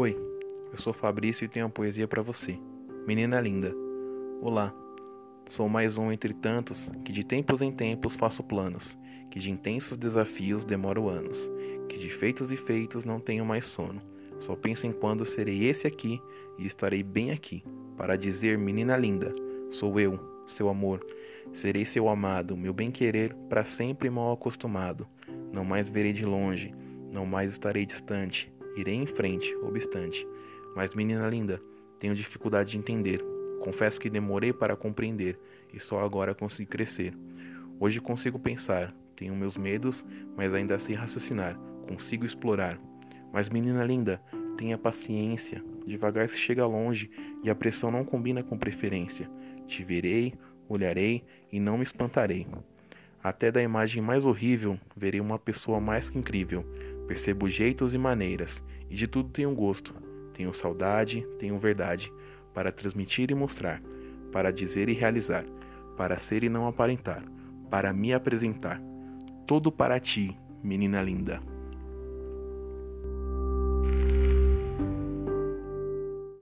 Oi, eu sou Fabrício e tenho uma poesia para você. Menina linda. Olá. Sou mais um entre tantos que de tempos em tempos faço planos, que de intensos desafios demoro anos, que de feitos e feitos não tenho mais sono. Só penso em quando serei esse aqui e estarei bem aqui para dizer, menina linda, sou eu, seu amor. Serei seu amado, meu bem-querer para sempre mal acostumado. Não mais verei de longe, não mais estarei distante. Irei em frente, obstante. Mas, menina linda, tenho dificuldade de entender. Confesso que demorei para compreender e só agora consigo crescer. Hoje consigo pensar, tenho meus medos, mas ainda sei raciocinar, consigo explorar. Mas, menina linda, tenha paciência, devagar se chega longe e a pressão não combina com preferência. Te verei, olharei e não me espantarei. Até da imagem mais horrível verei uma pessoa mais que incrível. Percebo jeitos e maneiras, e de tudo tenho gosto. Tenho saudade, tenho verdade, para transmitir e mostrar, para dizer e realizar, para ser e não aparentar, para me apresentar. Tudo para ti, menina linda.